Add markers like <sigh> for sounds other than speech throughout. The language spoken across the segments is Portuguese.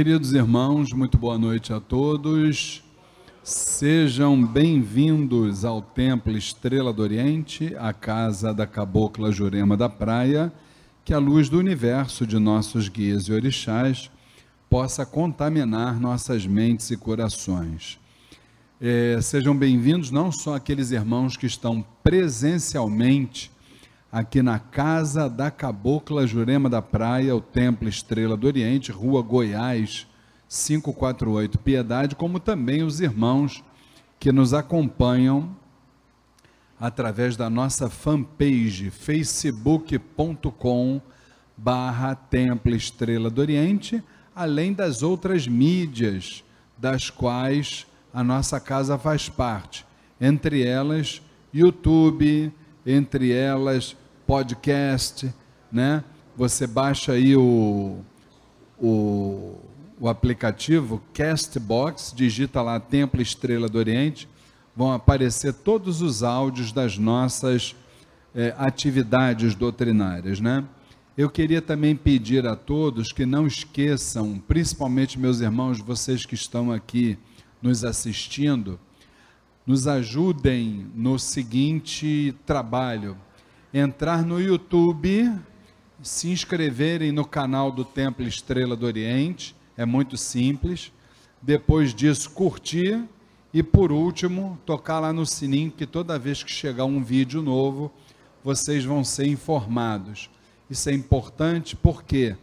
Queridos irmãos, muito boa noite a todos. Sejam bem-vindos ao Templo Estrela do Oriente, a casa da Cabocla Jurema da Praia, que a luz do universo de nossos guias e orixás possa contaminar nossas mentes e corações. É, sejam bem-vindos não só aqueles irmãos que estão presencialmente aqui na Casa da Cabocla Jurema da Praia, o Templo Estrela do Oriente, Rua Goiás, 548 Piedade, como também os irmãos que nos acompanham através da nossa fanpage facebook.com barra Templo Estrela do Oriente, além das outras mídias das quais a nossa casa faz parte, entre elas YouTube, entre elas podcast, né? Você baixa aí o, o, o aplicativo Castbox, digita lá Templo Estrela do Oriente, vão aparecer todos os áudios das nossas é, atividades doutrinárias, né? Eu queria também pedir a todos que não esqueçam, principalmente meus irmãos, vocês que estão aqui nos assistindo, nos ajudem no seguinte trabalho entrar no YouTube, se inscreverem no canal do Templo Estrela do Oriente, é muito simples. Depois disso, curtir e por último, tocar lá no sininho que toda vez que chegar um vídeo novo, vocês vão ser informados. Isso é importante por quê?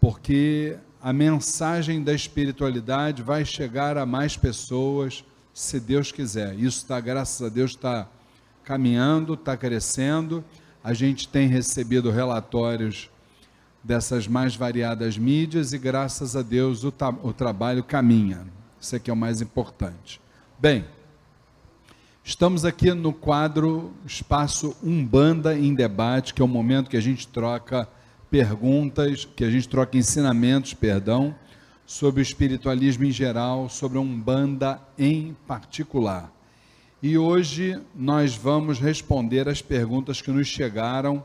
Porque a mensagem da espiritualidade vai chegar a mais pessoas, se Deus quiser. Isso está, graças a Deus, está caminhando, está crescendo. A gente tem recebido relatórios dessas mais variadas mídias e, graças a Deus, o, o trabalho caminha. Isso aqui é o mais importante. Bem, estamos aqui no quadro Espaço Umbanda em Debate, que é o momento que a gente troca perguntas, que a gente troca ensinamentos, perdão, sobre o espiritualismo em geral, sobre a Umbanda em particular. E hoje nós vamos responder as perguntas que nos chegaram.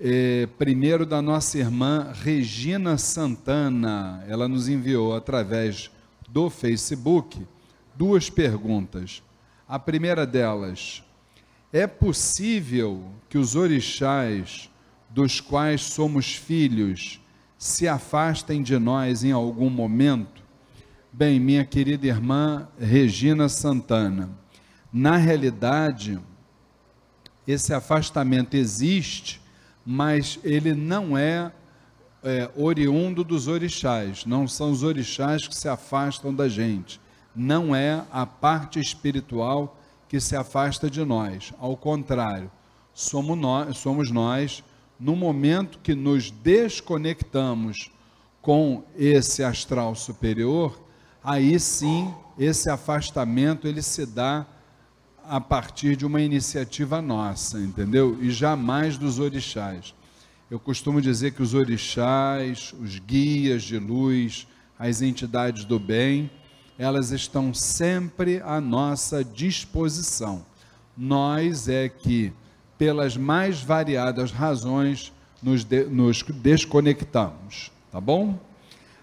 Eh, primeiro da nossa irmã Regina Santana, ela nos enviou através do Facebook duas perguntas. A primeira delas: é possível que os orixás dos quais somos filhos se afastem de nós em algum momento? Bem, minha querida irmã Regina Santana, na realidade, esse afastamento existe, mas ele não é, é, oriundo dos orixás. Não são os orixás que se afastam da gente. Não é a parte espiritual que se afasta de nós. Ao contrário, somos nós, somos nós no momento que nos desconectamos com esse astral superior, aí sim esse afastamento ele se dá a partir de uma iniciativa nossa, entendeu? E jamais dos orixás. Eu costumo dizer que os orixás, os guias de luz, as entidades do bem, elas estão sempre à nossa disposição. Nós é que, pelas mais variadas razões, nos, de, nos desconectamos, tá bom?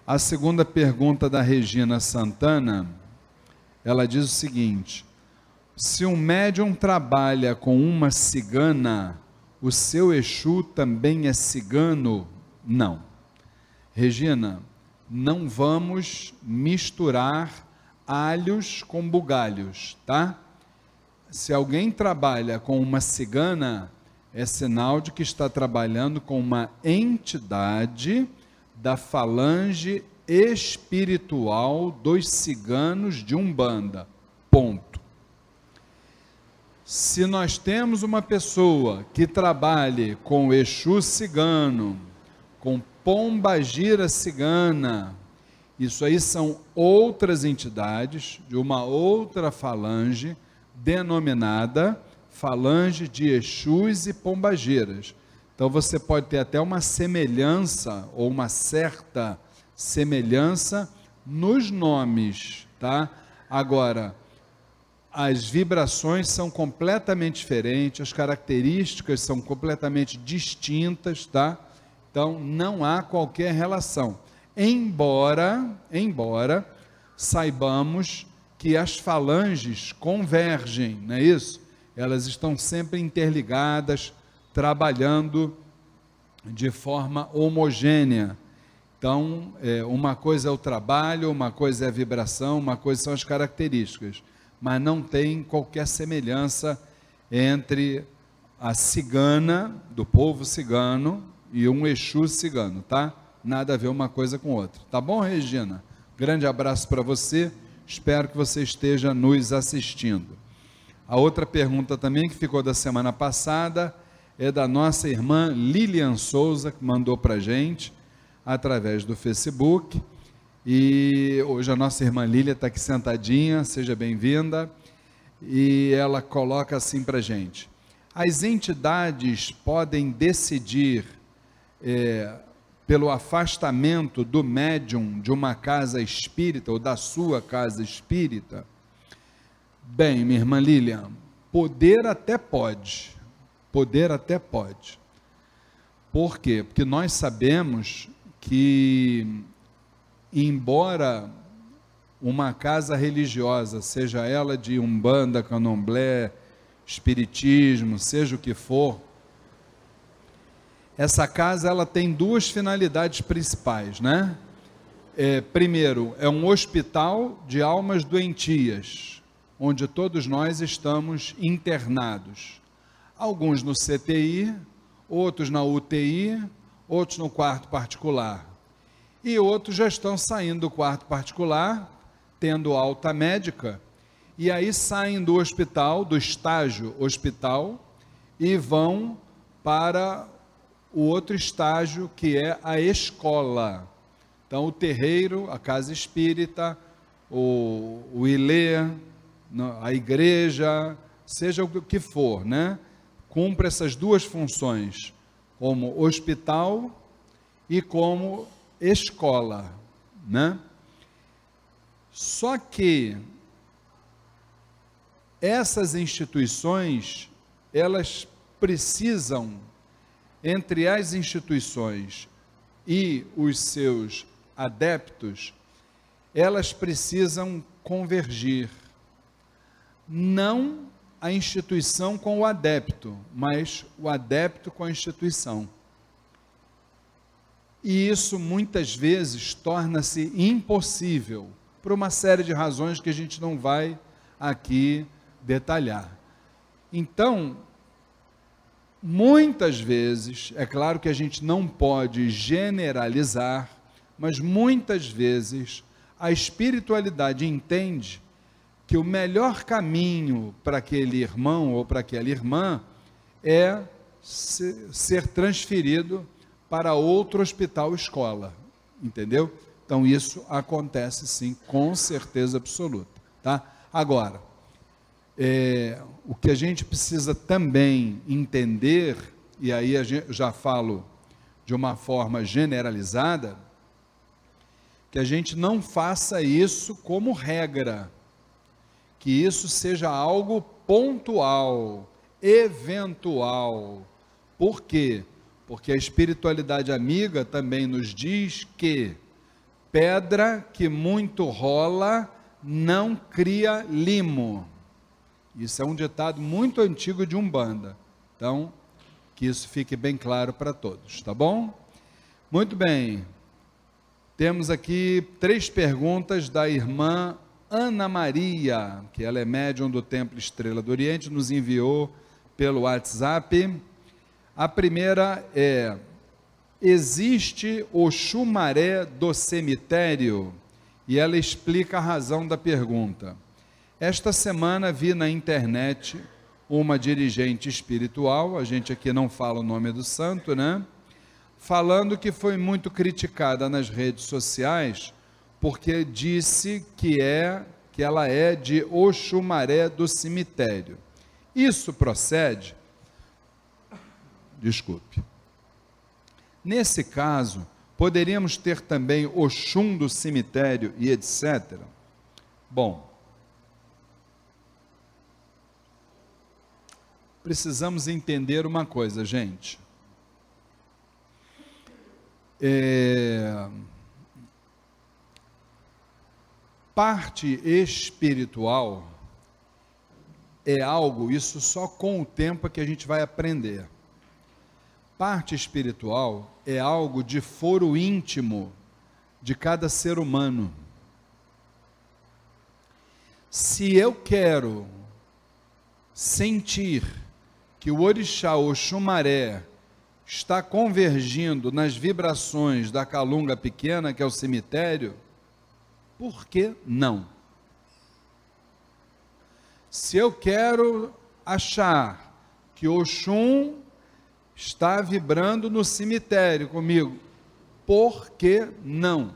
A segunda pergunta da Regina Santana, ela diz o seguinte: se um médium trabalha com uma cigana, o seu Exu também é cigano? Não. Regina, não vamos misturar alhos com bugalhos, tá? Se alguém trabalha com uma cigana, é sinal de que está trabalhando com uma entidade da falange espiritual dos ciganos de Umbanda. Ponto. Se nós temos uma pessoa que trabalhe com Exu cigano, com Pombagira cigana, isso aí são outras entidades de uma outra falange denominada falange de Exus e Pombagiras. Então você pode ter até uma semelhança ou uma certa semelhança nos nomes, tá? Agora, as vibrações são completamente diferentes, as características são completamente distintas, tá? Então não há qualquer relação. embora, embora saibamos que as falanges convergem, não é isso? Elas estão sempre interligadas, trabalhando de forma homogênea. Então, é, uma coisa é o trabalho, uma coisa é a vibração, uma coisa são as características, mas não tem qualquer semelhança entre a cigana, do povo cigano, e um Exu cigano, tá? Nada a ver uma coisa com outra. Tá bom, Regina? Grande abraço para você. Espero que você esteja nos assistindo. A outra pergunta também que ficou da semana passada é da nossa irmã Lilian Souza, que mandou para gente através do Facebook. E hoje a nossa irmã Lília está aqui sentadinha, seja bem-vinda. E ela coloca assim para gente: as entidades podem decidir é, pelo afastamento do médium de uma casa espírita ou da sua casa espírita? Bem, minha irmã Lilian, poder até pode, poder até pode. Por quê? Porque nós sabemos que, embora uma casa religiosa, seja ela de umbanda, candomblé, espiritismo, seja o que for, essa casa ela tem duas finalidades principais, né? É, primeiro, é um hospital de almas doentias, onde todos nós estamos internados. Alguns no CTI, outros na UTI, outros no quarto particular. E outros já estão saindo do quarto particular, tendo alta médica, e aí saem do hospital, do estágio hospital, e vão para o outro estágio que é a escola. Então, o terreiro, a casa espírita, o, o ilê, a igreja, seja o que for, né? Cumpre essas duas funções, como hospital e como escola, né? Só que essas instituições, elas precisam entre as instituições e os seus adeptos, elas precisam convergir. Não a instituição com o adepto, mas o adepto com a instituição. E isso muitas vezes torna-se impossível, por uma série de razões que a gente não vai aqui detalhar. Então, Muitas vezes, é claro que a gente não pode generalizar, mas muitas vezes a espiritualidade entende que o melhor caminho para aquele irmão ou para aquela irmã é ser transferido para outro hospital escola, entendeu? Então isso acontece sim, com certeza absoluta, tá? Agora, é, o que a gente precisa também entender, e aí eu já falo de uma forma generalizada, que a gente não faça isso como regra, que isso seja algo pontual, eventual. Por quê? Porque a espiritualidade amiga também nos diz que pedra que muito rola não cria limo. Isso é um ditado muito antigo de Umbanda. Então, que isso fique bem claro para todos, tá bom? Muito bem. Temos aqui três perguntas da irmã Ana Maria, que ela é médium do Templo Estrela do Oriente, nos enviou pelo WhatsApp. A primeira é: existe o chumaré do cemitério? E ela explica a razão da pergunta. Esta semana vi na internet uma dirigente espiritual, a gente aqui não fala o nome do santo, né? Falando que foi muito criticada nas redes sociais porque disse que é que ela é de Oxumaré do cemitério. Isso procede? Desculpe. Nesse caso, poderíamos ter também Oxum do cemitério e etc. Bom, precisamos entender uma coisa, gente. É, Parte espiritual é algo, isso só com o tempo é que a gente vai aprender. Parte espiritual é algo de foro íntimo de cada ser humano. Se eu quero sentir que o orixá Oxumaré está convergindo nas vibrações da calunga pequena, que é o cemitério, por que não? Se eu quero achar que Oxum está vibrando no cemitério comigo, por que não?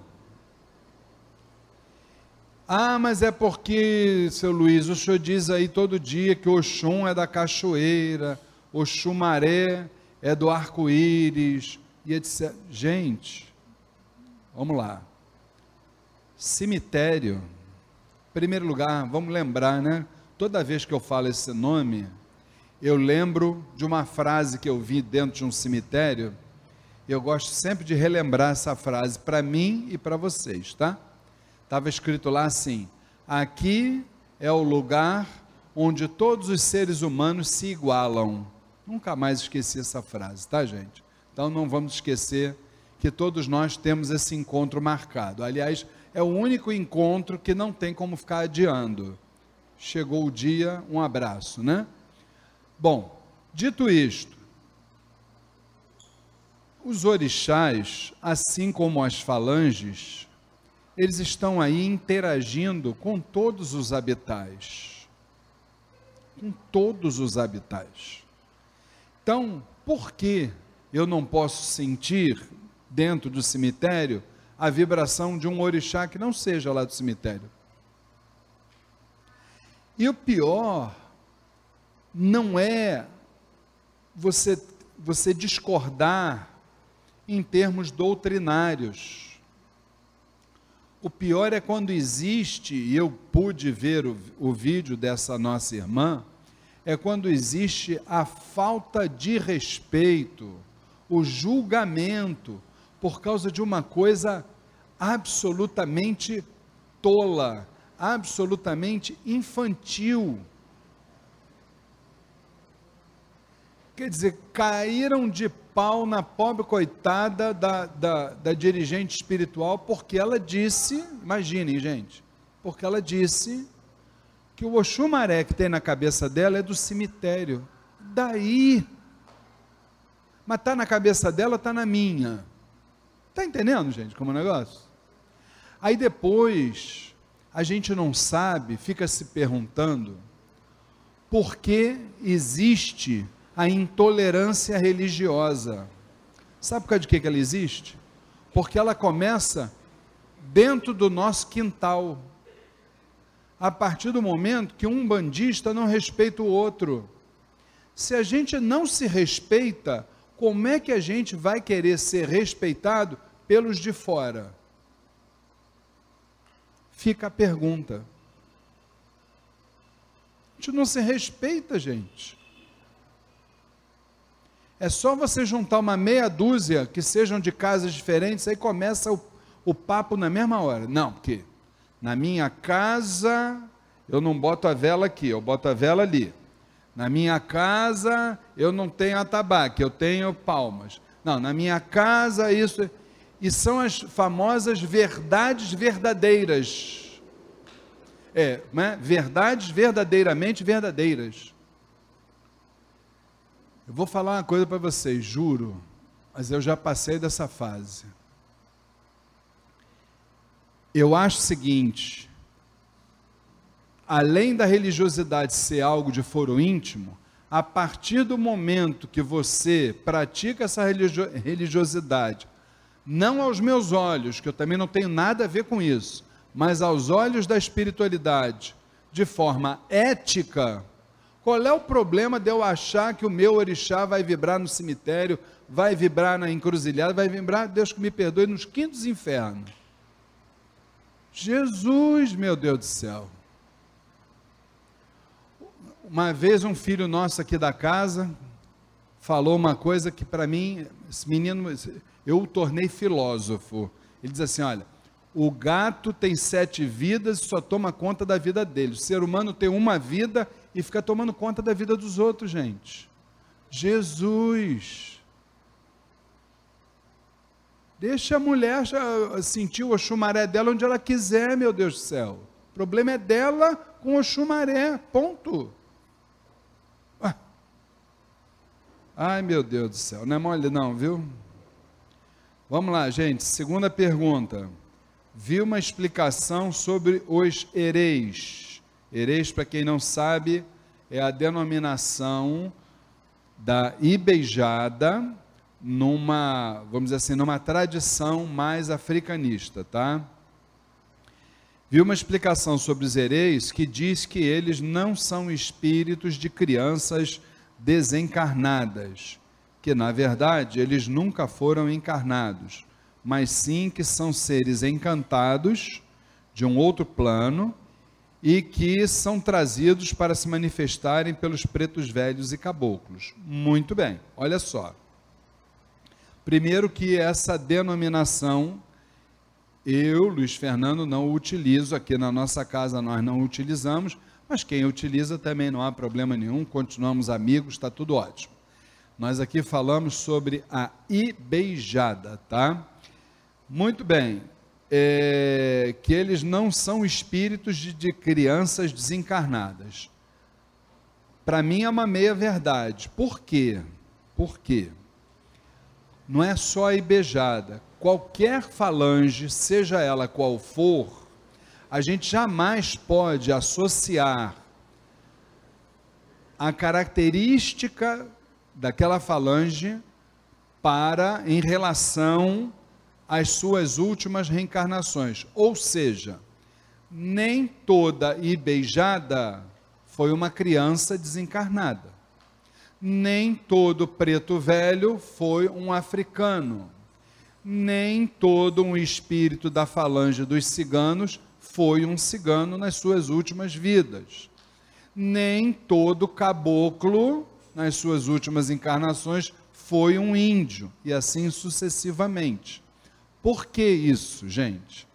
Ah, mas é porque, seu Luiz, o senhor diz aí todo dia que Oxum é da cachoeira, Oxumaré é do arco-íris, e etc. Gente, vamos lá. Cemitério, em primeiro lugar, vamos lembrar, né? Toda vez que eu falo esse nome, eu lembro de uma frase que eu vi dentro de um cemitério. Eu gosto sempre de relembrar essa frase para mim e para vocês, tá? Estava escrito lá assim: aqui é o lugar onde todos os seres humanos se igualam. Nunca mais esqueci essa frase, tá, gente? Então não vamos esquecer que todos nós temos esse encontro marcado. Aliás, é o único encontro que não tem como ficar adiando. Chegou o dia, um abraço, né? Bom, dito isto, os orixás, assim como as falanges, eles estão aí interagindo com todos os habitais. Com todos os habitais. Então, por que eu não posso sentir dentro do cemitério a vibração de um orixá que não seja lá do cemitério? E o pior não é você você discordar em termos doutrinários o pior é quando existe, e eu pude ver o, o vídeo dessa nossa irmã, é quando existe a falta de respeito, o julgamento, por causa de uma coisa absolutamente tola, absolutamente infantil. Quer dizer, caíram de pau na pobre coitada da, da, da dirigente espiritual, porque ela disse, imaginem, gente, porque ela disse que o Oxumaré que tem na cabeça dela é do cemitério. Daí. Mas está na cabeça dela, está na minha. Está entendendo, gente, como é o negócio? Aí depois, a gente não sabe, fica se perguntando, por que existe a intolerância religiosa. Sabe por causa de que ela existe? Porque ela começa dentro do nosso quintal. A partir do momento que um bandista não respeita o outro. Se a gente não se respeita, como é que a gente vai querer ser respeitado pelos de fora? Fica a pergunta. A gente não se respeita, gente. É só você juntar uma meia dúzia que sejam de casas diferentes, aí começa o, o papo na mesma hora. Não, porque na minha casa eu não boto a vela aqui, eu boto a vela ali. Na minha casa eu não tenho atabaque, eu tenho palmas. Não, na minha casa isso. E são as famosas verdades verdadeiras. É, né? verdades verdadeiramente verdadeiras. Eu vou falar uma coisa para vocês, juro, mas eu já passei dessa fase. Eu acho o seguinte: além da religiosidade ser algo de foro íntimo, a partir do momento que você pratica essa religiosidade, não aos meus olhos, que eu também não tenho nada a ver com isso, mas aos olhos da espiritualidade, de forma ética, qual é o problema de eu achar que o meu orixá vai vibrar no cemitério, vai vibrar na encruzilhada, vai vibrar, Deus que me perdoe, nos quintos infernos? Jesus, meu Deus do céu. Uma vez um filho nosso aqui da casa falou uma coisa que para mim, esse menino, eu o tornei filósofo. Ele diz assim: olha, o gato tem sete vidas e só toma conta da vida dele. O ser humano tem uma vida e fica tomando conta da vida dos outros, gente. Jesus. Deixa a mulher sentir o chumaré dela onde ela quiser, meu Deus do céu. O problema é dela com o chumaré, ponto. Ah. Ai, meu Deus do céu, não é mole não, viu? Vamos lá, gente, segunda pergunta vi uma explicação sobre os hereis. Hereis, para quem não sabe, é a denominação da ibeijada numa, vamos dizer assim, numa tradição mais africanista, tá? Vi uma explicação sobre os hereis que diz que eles não são espíritos de crianças desencarnadas, que na verdade eles nunca foram encarnados mas sim que são seres encantados de um outro plano e que são trazidos para se manifestarem pelos pretos velhos e caboclos. Muito bem, olha só. Primeiro que essa denominação eu, Luiz Fernando, não utilizo aqui na nossa casa, nós não utilizamos, mas quem utiliza também não há problema nenhum, continuamos amigos, está tudo ótimo. Nós aqui falamos sobre a ibeijada, tá? Muito bem. É, que eles não são espíritos de, de crianças desencarnadas. Para mim é uma meia verdade. Por quê? Por quê? Não é só a ibejada. Qualquer falange, seja ela qual for, a gente jamais pode associar a característica daquela falange para em relação as suas últimas reencarnações. Ou seja, nem toda Ibeijada foi uma criança desencarnada. Nem todo preto velho foi um africano. Nem todo um espírito da falange dos ciganos foi um cigano nas suas últimas vidas. Nem todo caboclo, nas suas últimas encarnações, foi um índio, e assim sucessivamente. Por que isso, gente?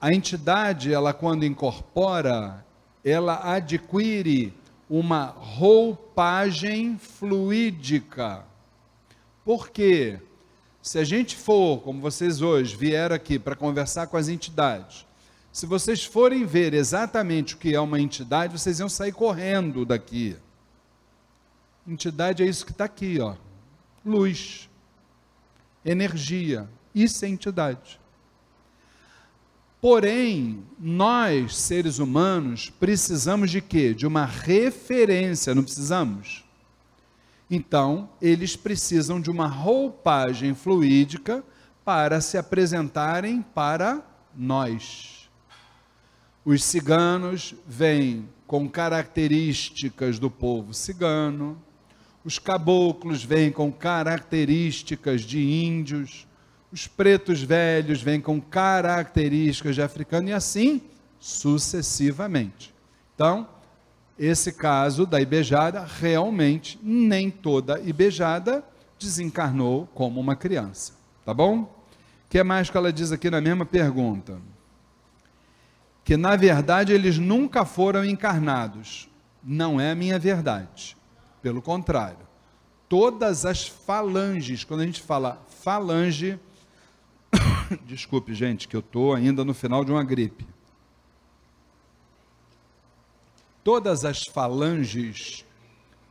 A entidade, ela quando incorpora, ela adquire uma roupagem fluídica. Por quê? Se a gente for, como vocês hoje vieram aqui para conversar com as entidades, se vocês forem ver exatamente o que é uma entidade, vocês iam sair correndo daqui. Entidade é isso que está aqui, ó. Luz, energia, é entidade. Porém, nós, seres humanos, precisamos de quê? De uma referência, não precisamos? Então, eles precisam de uma roupagem fluídica para se apresentarem para nós. Os ciganos vêm com características do povo cigano, os caboclos vêm com características de índios, os pretos velhos vêm com características de africano e assim sucessivamente. Então, esse caso da ibejada, realmente nem toda ibejada desencarnou como uma criança. Tá bom? O que mais que ela diz aqui na mesma pergunta? Que na verdade eles nunca foram encarnados. Não é a minha verdade. Pelo contrário. Todas as falanges, quando a gente fala falange, Desculpe, gente, que eu estou ainda no final de uma gripe. Todas as falanges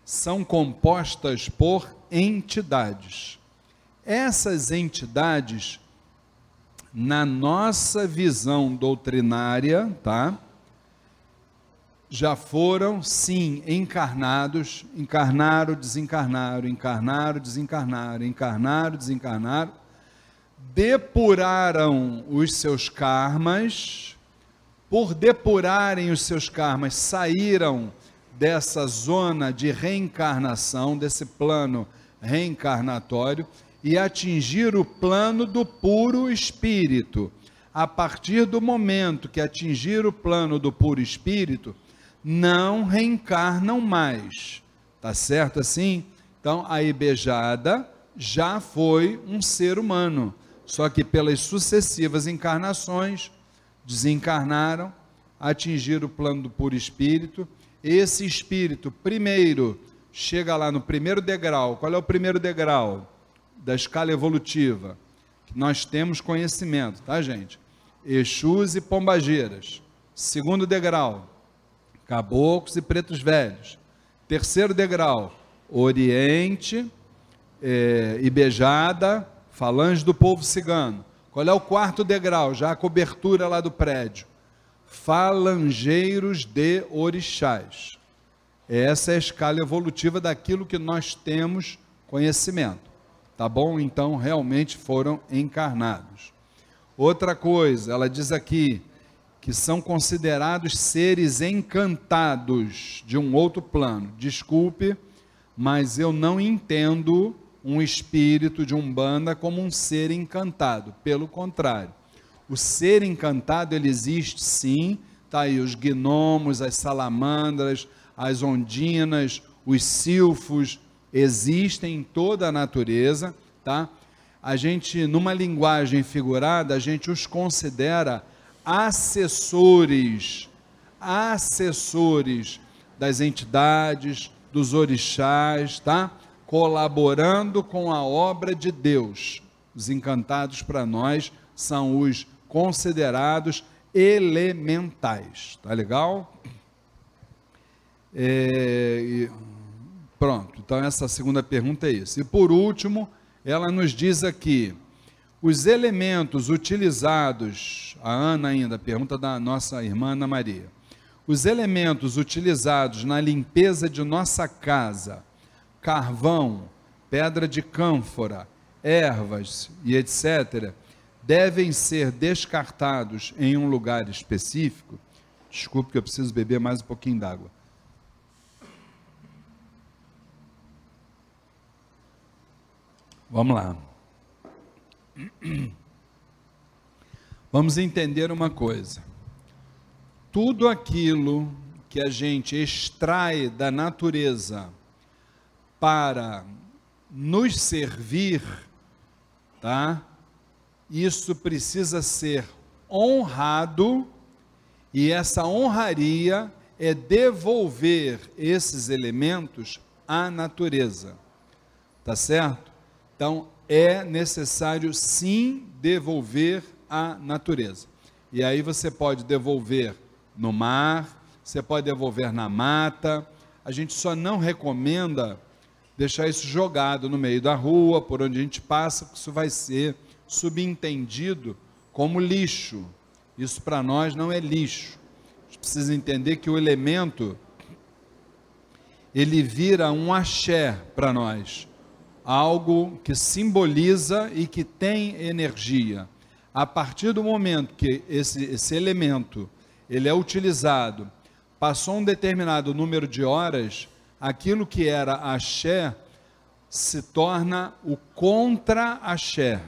são compostas por entidades. Essas entidades, na nossa visão doutrinária, tá? Já foram, sim, encarnados, encarnaram, desencarnaram, encarnaram, desencarnaram, encarnaram, desencarnaram, depuraram os seus karmas, por depurarem os seus karmas, saíram dessa zona de reencarnação, desse plano reencarnatório, e atingiram o plano do puro espírito. A partir do momento que atingiram o plano do puro espírito, não reencarnam mais. Tá certo assim? Então, a ibejada já foi um ser humano Só que pelas sucessivas encarnações, desencarnaram, atingiram o plano do puro espírito. Esse espírito, primeiro, chega lá no primeiro degrau. Qual é o primeiro degrau da escala evolutiva? Que nós temos conhecimento, tá, gente? Exus e Pombageiras. Segundo degrau, caboclos e pretos velhos. Terceiro degrau, Oriente é, e Beijada, falange do povo cigano. Qual é o quarto degrau? Já a cobertura lá do prédio. Falangeiros de orixás. Essa é a escala evolutiva daquilo que nós temos conhecimento. Tá bom? Então, realmente foram encarnados. Outra coisa, ela diz aqui que são considerados seres encantados de um outro plano. Desculpe, mas eu não entendo um espírito de umbanda como um ser encantado. Pelo contrário, o ser encantado ele existe sim. Tá aí os gnomos, as salamandras, as ondinas, os silfos existem em toda a natureza, tá? A gente numa linguagem figurada, a gente os considera assessores, assessores das entidades, dos orixás, tá? Colaborando com a obra de Deus. Os encantados para nós são os considerados elementais, tá legal? É, pronto, então essa segunda pergunta é isso. E por último, ela nos diz aqui: os elementos utilizados, a Ana ainda, pergunta da nossa irmã Ana Maria. Os elementos utilizados na limpeza de nossa casa, carvão, pedra de cânfora, ervas e etc., devem ser descartados em um lugar específico. Desculpe que eu preciso beber mais um pouquinho d'água. Vamos lá. Vamos entender uma coisa. Tudo aquilo que a gente extrai da natureza para nos servir, tá? Isso precisa ser honrado e essa honraria é devolver esses elementos à natureza. Tá certo? Então, é necessário sim devolver à natureza. E aí você pode devolver no mar, você pode devolver na mata. A gente só não recomenda deixar isso jogado no meio da rua, por onde a gente passa, porque isso vai ser subentendido como lixo. Isso para nós não é lixo. A gente precisa entender que o elemento ele vira um axé para nós algo que simboliza e que tem energia. A partir do momento que esse, esse elemento ele é utilizado, passou um determinado número de horas, aquilo que era axé se torna o contra-axé.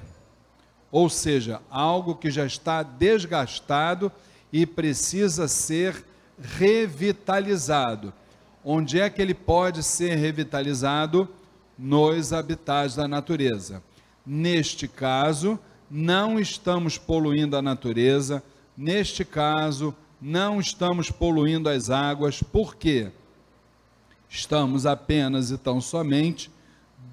Ou seja, algo que já está desgastado e precisa ser revitalizado. Onde é que ele pode ser revitalizado? nos habitats da natureza. Neste caso, não estamos poluindo a natureza, neste caso, não estamos poluindo as águas, por quê? Estamos apenas e tão somente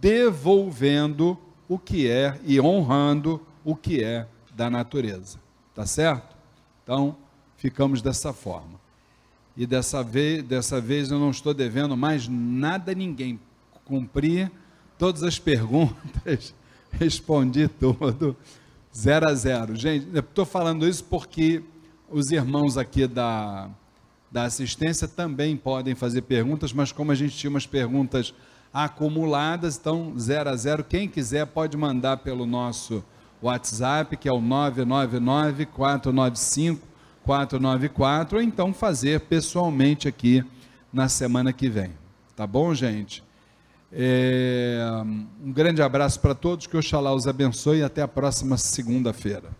devolvendo o que é e honrando o que é da natureza. Tá certo? Então, ficamos dessa forma. E dessa vez, dessa vez eu não estou devendo mais nada a ninguém cumpri todas as perguntas, <laughs> respondi tudo, zero a zero. Gente, estou falando isso porque os irmãos aqui da, da assistência também podem fazer perguntas, mas como a gente tinha umas perguntas acumuladas, então zero a zero. Quem quiser pode mandar pelo nosso WhatsApp, que é o 999 495 494, ou então fazer pessoalmente aqui na semana que vem. Tá bom, gente? É, um grande abraço para todos, que Oxalá os abençoe e até a próxima segunda-feira.